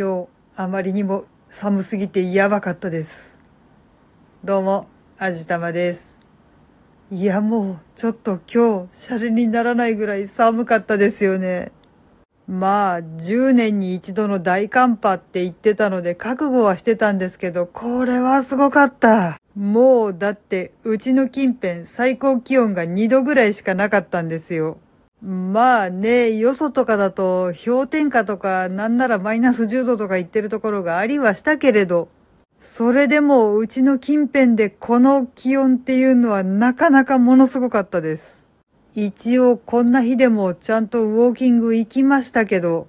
今日あまりにも寒すぎてやばかったです。どうも、あじたまです。いやもうちょっと今日シャレにならないぐらい寒かったですよね。まあ、10年に一度の大寒波って言ってたので覚悟はしてたんですけど、これはすごかった。もうだってうちの近辺最高気温が2度ぐらいしかなかったんですよ。まあね、よそとかだと氷点下とかなんならマイナス10度とか言ってるところがありはしたけれど、それでもうちの近辺でこの気温っていうのはなかなかものすごかったです。一応こんな日でもちゃんとウォーキング行きましたけど、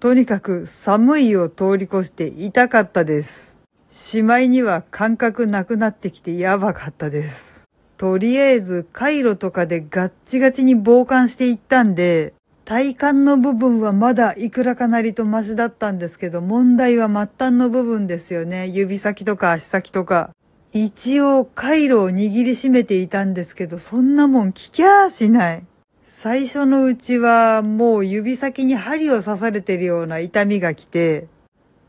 とにかく寒いを通り越して痛かったです。しまいには感覚なくなってきてやばかったです。とりあえず回路とかでガッチガチに傍観していったんで、体幹の部分はまだいくらかなりとマシだったんですけど、問題は末端の部分ですよね。指先とか足先とか。一応回路を握りしめていたんですけど、そんなもん聞きゃあしない。最初のうちはもう指先に針を刺されてるような痛みが来て、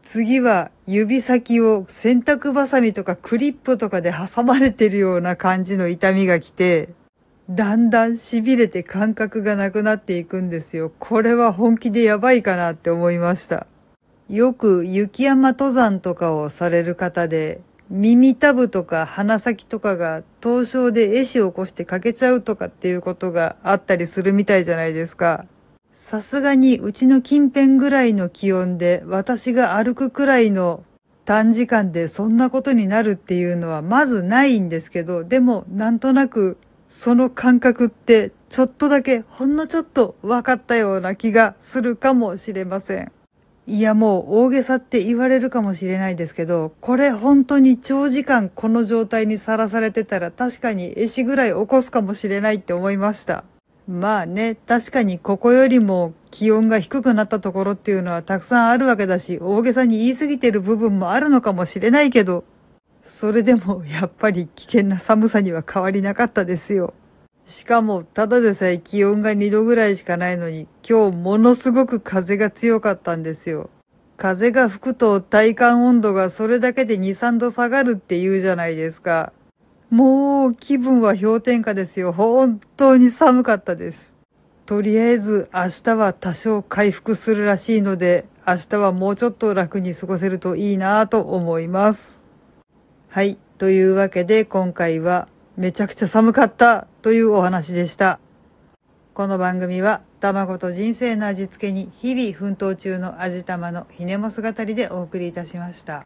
次は指先を洗濯バサミとかクリップとかで挟まれてるような感じの痛みが来て、だんだん痺れて感覚がなくなっていくんですよ。これは本気でやばいかなって思いました。よく雪山登山とかをされる方で、耳たぶとか鼻先とかが凍傷で壊死を起こして欠けちゃうとかっていうことがあったりするみたいじゃないですか。さすがにうちの近辺ぐらいの気温で私が歩くくらいの短時間でそんなことになるっていうのはまずないんですけど、でもなんとなくその感覚ってちょっとだけほんのちょっと分かったような気がするかもしれません。いやもう大げさって言われるかもしれないですけど、これ本当に長時間この状態にさらされてたら確かに壊死ぐらい起こすかもしれないって思いました。まあね、確かにここよりも気温が低くなったところっていうのはたくさんあるわけだし、大げさに言い過ぎてる部分もあるのかもしれないけど、それでもやっぱり危険な寒さには変わりなかったですよ。しかも、ただでさえ気温が2度ぐらいしかないのに、今日ものすごく風が強かったんですよ。風が吹くと体感温度がそれだけで2、3度下がるって言うじゃないですか。もう気分は氷点下ですよ。本当に寒かったです。とりあえず明日は多少回復するらしいので、明日はもうちょっと楽に過ごせるといいなぁと思います。はい。というわけで今回はめちゃくちゃ寒かったというお話でした。この番組は卵と人生の味付けに日々奮闘中の味玉のひねも姿りでお送りいたしました。